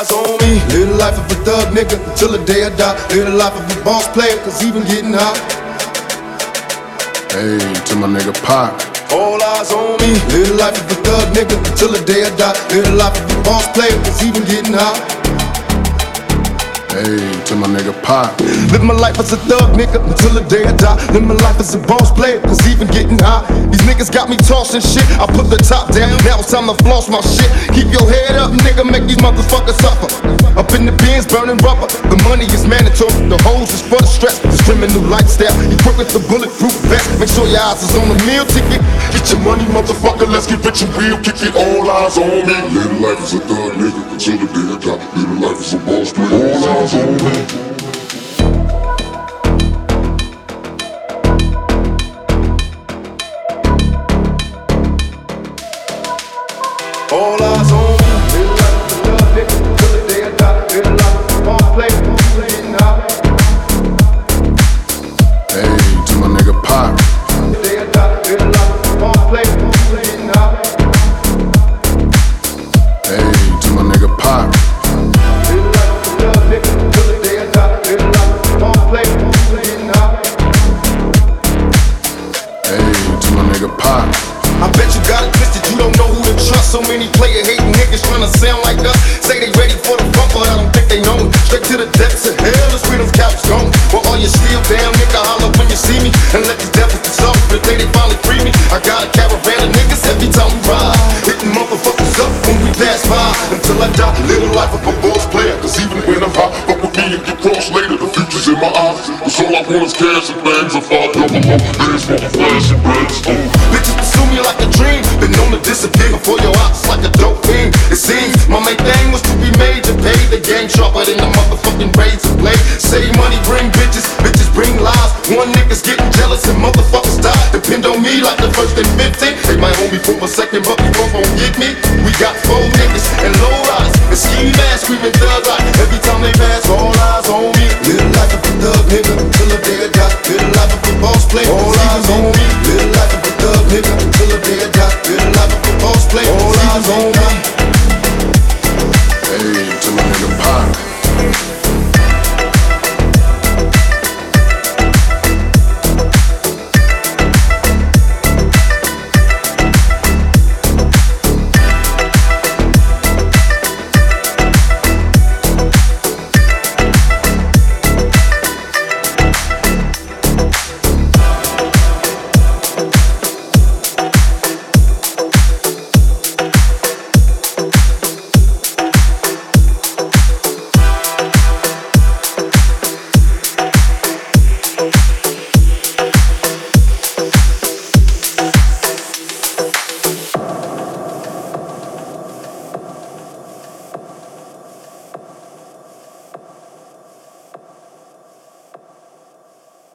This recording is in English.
Live the life of a thug nigga until the day I die. Live the life of a boss player, cause even getting high. Hey, to my nigga Pac. All eyes on me. Live the life of a thug nigga until the day I die. Live the life of a boss player, cause even getting high. Hey, to my nigga Pac. Live my life as a thug nigga until the day I die. Live my life as a boss player, cause even getting high. These niggas got me tossing shit. I put the top down, now it's time to floss my shit. Keep your head up, these motherfuckers suffer. Up in the Benz, burning rubber. The money is mandatory, the hoes is for the stress. This criminal lifestyle, equipped with the bulletproof vest. Make sure your eyes is on the meal ticket. Get your money, motherfucker, let's get rich and real. Kick it, all eyes on me. Little life is a thug nigga until the day I die. Live life as a boss player. All eyes on me. All eyes on nigga Pac. I bet you got it twisted, you don't know who to trust. So many player hating niggas trying to sound like us. Say they ready for the bump, but I don't think they know it. Straight to the depths of hell, this freedom's couch gone. But all you still down, nigga, holler when you see me. And let these devils dissolve the day they finally free me. I got a caravan of niggas every time we ride. Hitting motherfuckers up when we pass by. Until I die, live a life of a my eyes. Cause all I want is cash and things. If I double up, dance for the flash and bangs. Oh. Bitches pursue me like a dream. Been known to disappear before your eyes like a dope fiend. It seems my main thing was to be made to pay the game sharper than the motherfucking razor blade. Save money, bring bitches. Bitches bring lies. One nigga's getting jealous and motherfuckers die. Depend on me like the first and 15. They might hold me for a second, but you won't get me. We got four niggas and low rise. And ski mask screaming play. All eyes on me. Live life of a thug nigga. Till the day I die. Live life of a boss player. All eyes on me.